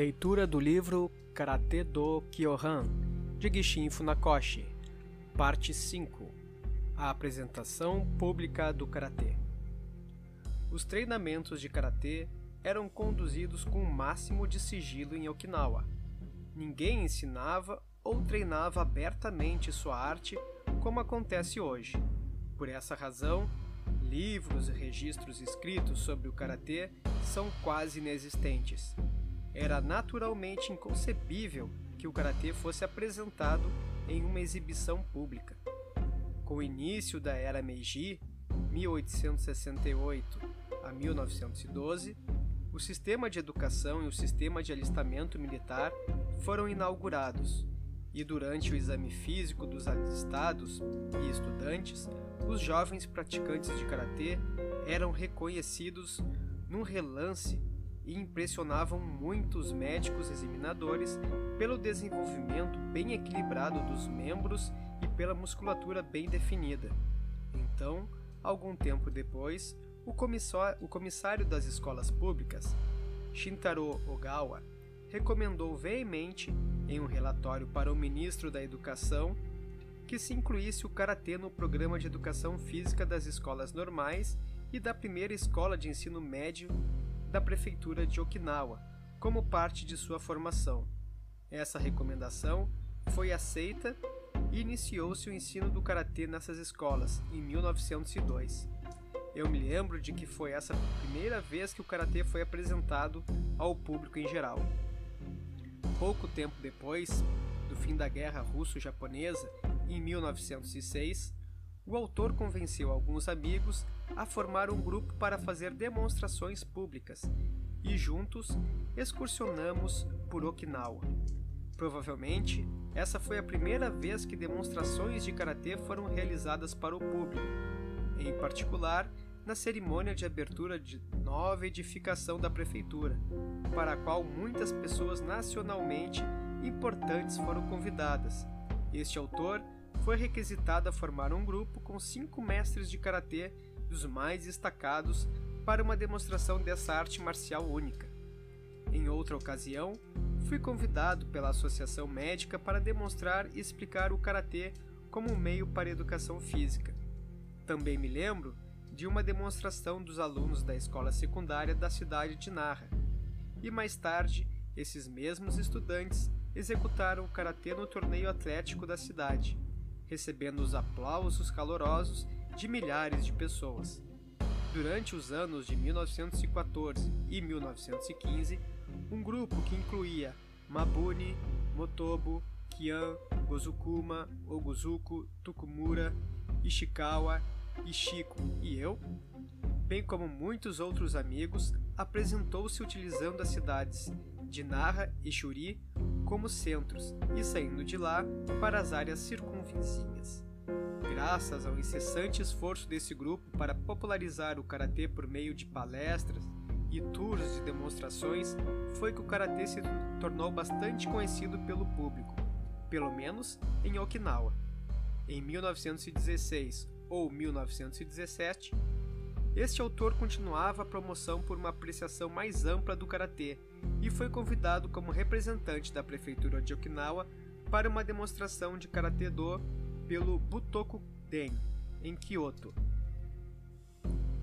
Leitura do livro Karate do Kyohan, de Gishin Funakoshi, parte 5 A apresentação pública do Karatê. Os treinamentos de Karatê eram conduzidos com o máximo de sigilo em Okinawa. Ninguém ensinava ou treinava abertamente sua arte como acontece hoje. Por essa razão, livros e registros escritos sobre o karatê são quase inexistentes era naturalmente inconcebível que o karatê fosse apresentado em uma exibição pública. Com o início da era Meiji, 1868 a 1912, o sistema de educação e o sistema de alistamento militar foram inaugurados, e durante o exame físico dos alistados e estudantes, os jovens praticantes de karatê eram reconhecidos num relance e impressionavam muitos médicos examinadores pelo desenvolvimento bem equilibrado dos membros e pela musculatura bem definida. Então, algum tempo depois, o, o comissário das escolas públicas, Shintaro Ogawa, recomendou veemente, em um relatório para o ministro da Educação, que se incluísse o karatê no programa de educação física das escolas normais e da primeira escola de ensino médio da prefeitura de Okinawa, como parte de sua formação. Essa recomendação foi aceita e iniciou-se o ensino do karatê nessas escolas em 1902. Eu me lembro de que foi essa a primeira vez que o karatê foi apresentado ao público em geral. Pouco tempo depois do fim da Guerra Russo-Japonesa, em 1906, o autor convenceu alguns amigos a formar um grupo para fazer demonstrações públicas e juntos excursionamos por Okinawa. Provavelmente, essa foi a primeira vez que demonstrações de karatê foram realizadas para o público, em particular na cerimônia de abertura de nova edificação da prefeitura, para a qual muitas pessoas nacionalmente importantes foram convidadas. Este autor foi requisitado a formar um grupo com cinco mestres de karatê dos mais destacados para uma demonstração dessa arte marcial única. Em outra ocasião, fui convidado pela Associação Médica para demonstrar e explicar o karatê como um meio para a educação física. Também me lembro de uma demonstração dos alunos da escola secundária da cidade de Narra. E mais tarde, esses mesmos estudantes executaram o karatê no torneio atlético da cidade recebendo os aplausos calorosos de milhares de pessoas. Durante os anos de 1914 e 1915, um grupo que incluía Mabuni, Motobu, Kian, Gozukuma, Oguzuku, Tukumura, Ishikawa, Ishiko e eu, bem como muitos outros amigos, apresentou-se utilizando as cidades de Narra e Shuri como centros e saindo de lá para as áreas circunvizinhas. Graças ao incessante esforço desse grupo para popularizar o karatê por meio de palestras e tours de demonstrações, foi que o karatê se tornou bastante conhecido pelo público, pelo menos em Okinawa. Em 1916 ou 1917, este autor continuava a promoção por uma apreciação mais ampla do karatê e foi convidado como representante da prefeitura de Okinawa para uma demonstração de karatê do pelo Butoku-den em Kyoto.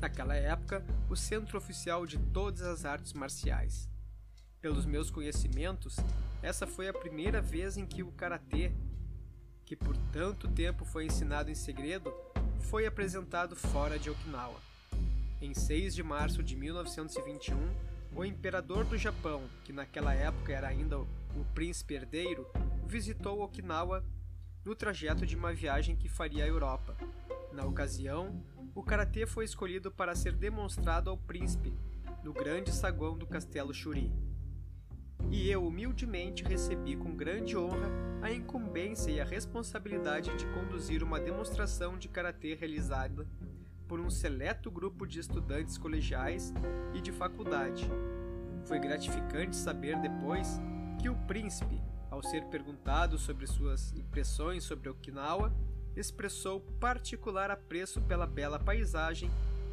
Naquela época, o centro oficial de todas as artes marciais. Pelos meus conhecimentos, essa foi a primeira vez em que o karatê, que por tanto tempo foi ensinado em segredo, foi apresentado fora de Okinawa. Em 6 de março de 1921, o imperador do Japão, que naquela época era ainda o príncipe herdeiro, visitou Okinawa no trajeto de uma viagem que faria à Europa. Na ocasião, o karatê foi escolhido para ser demonstrado ao príncipe no grande saguão do castelo Shuri. E eu humildemente recebi com grande honra a incumbência e a responsabilidade de conduzir uma demonstração de karatê realizada por um seleto grupo de estudantes colegiais e de faculdade. Foi gratificante saber depois que o príncipe, ao ser perguntado sobre suas impressões sobre Okinawa, expressou particular apreço pela bela paisagem,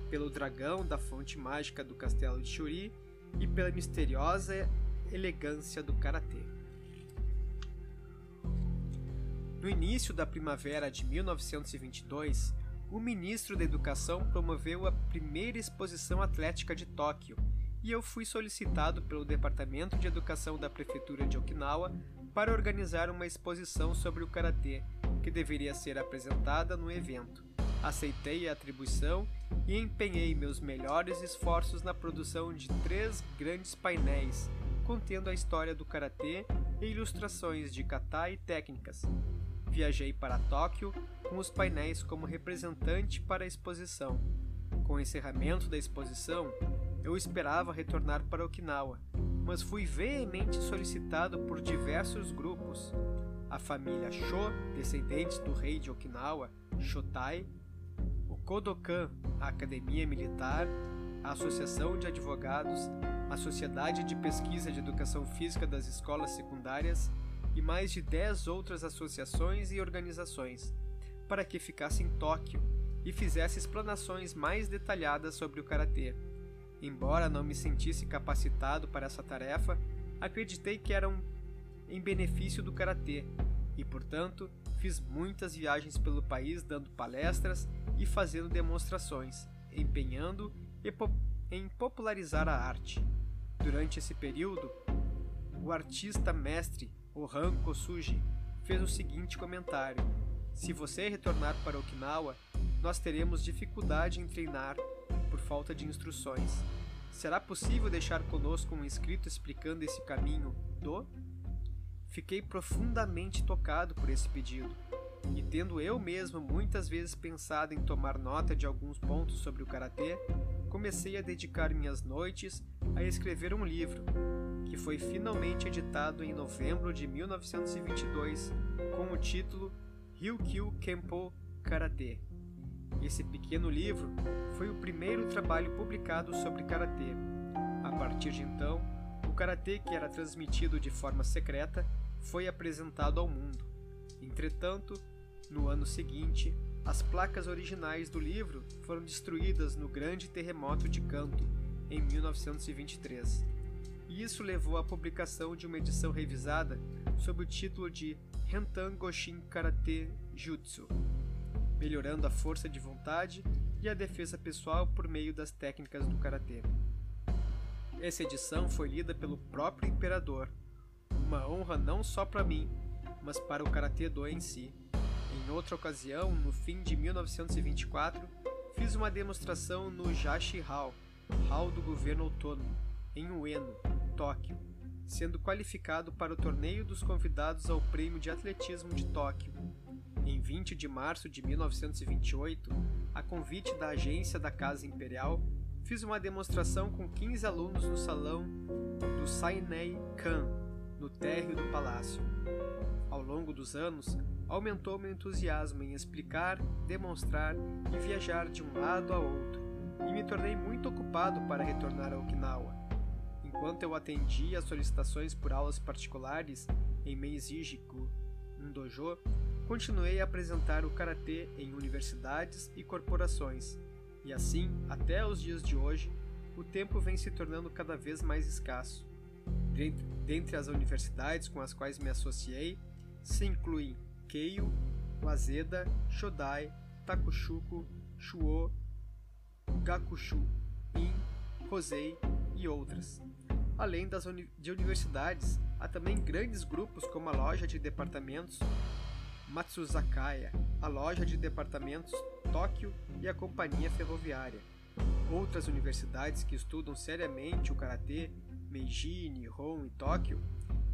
pelo dragão da fonte mágica do castelo de Shuri e pela misteriosa elegância do karatê. No início da primavera de 1922, o ministro da Educação promoveu a primeira exposição atlética de Tóquio e eu fui solicitado pelo Departamento de Educação da Prefeitura de Okinawa para organizar uma exposição sobre o karatê, que deveria ser apresentada no evento. Aceitei a atribuição e empenhei meus melhores esforços na produção de três grandes painéis contendo a história do karatê e ilustrações de kata e técnicas. Viajei para Tóquio com os painéis como representante para a exposição. Com o encerramento da exposição, eu esperava retornar para Okinawa, mas fui veemente solicitado por diversos grupos. A família Sho, descendentes do rei de Okinawa, Shotai, o Kodokan, a Academia Militar, a Associação de Advogados, a Sociedade de Pesquisa de Educação Física das Escolas Secundárias e mais de 10 outras associações e organizações, para que ficasse em Tóquio e fizesse explanações mais detalhadas sobre o karatê. Embora não me sentisse capacitado para essa tarefa, acreditei que eram em benefício do karatê e, portanto, fiz muitas viagens pelo país dando palestras e fazendo demonstrações, empenhando em popularizar a arte. Durante esse período, o artista mestre Ohan Kosuji fez o seguinte comentário: Se você retornar para Okinawa, nós teremos dificuldade em treinar por falta de instruções. Será possível deixar conosco um escrito explicando esse caminho do? Fiquei profundamente tocado por esse pedido, e tendo eu mesmo muitas vezes pensado em tomar nota de alguns pontos sobre o karatê, comecei a dedicar minhas noites a escrever um livro, que foi finalmente editado em novembro de 1922 com o título Ryukyu Kenpo Karate. Esse pequeno livro foi o primeiro trabalho publicado sobre karatê. A partir de então, o karatê que era transmitido de forma secreta foi apresentado ao mundo. Entretanto, no ano seguinte, as placas originais do livro foram destruídas no Grande Terremoto de Kanto em 1923. E isso levou à publicação de uma edição revisada sob o título de Hentan Goshin Karate Jutsu, melhorando a força de vontade e a defesa pessoal por meio das técnicas do karatê. Essa edição foi lida pelo próprio imperador, uma honra não só para mim, mas para o karatê do em si. Em outra ocasião, no fim de 1924, fiz uma demonstração no Jashi Hall, hall do governo autônomo, em Ueno, Tóquio, sendo qualificado para o torneio dos convidados ao Prêmio de Atletismo de Tóquio. Em 20 de março de 1928, a convite da agência da Casa Imperial, fiz uma demonstração com 15 alunos no salão do Sainei Kan, no térreo do palácio. Ao longo dos anos, aumentou meu entusiasmo em explicar, demonstrar e viajar de um lado a outro, e me tornei muito ocupado para retornar a Okinawa. Enquanto eu atendia às solicitações por aulas particulares em Meiji-ku, um dojo, continuei a apresentar o karatê em universidades e corporações, e assim, até os dias de hoje, o tempo vem se tornando cada vez mais escasso. Dentre as universidades com as quais me associei, se incluem Keio, Waseda, Shodai, Takushuko, Shuo, Gakushu, In, Rosei e outras. Além das uni de universidades, há também grandes grupos como a loja de departamentos Matsuzakaya, a loja de departamentos Tóquio e a companhia ferroviária. Outras universidades que estudam seriamente o karatê, Meiji, Nihon e Tóquio,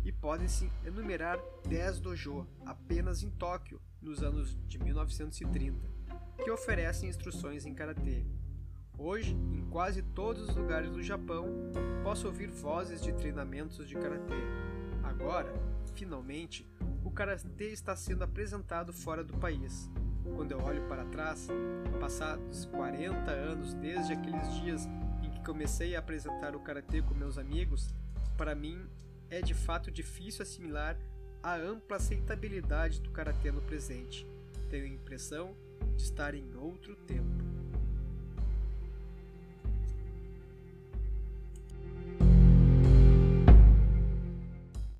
e podem-se enumerar 10 dojo apenas em Tóquio nos anos de 1930, que oferecem instruções em karatê. Hoje, em quase todos os lugares do Japão, posso ouvir vozes de treinamentos de karatê. Agora, finalmente, o karatê está sendo apresentado fora do país. Quando eu olho para trás, passados 40 anos desde aqueles dias em que comecei a apresentar o karatê com meus amigos, para mim é de fato difícil assimilar a ampla aceitabilidade do karatê no presente. Tenho a impressão de estar em outro tempo.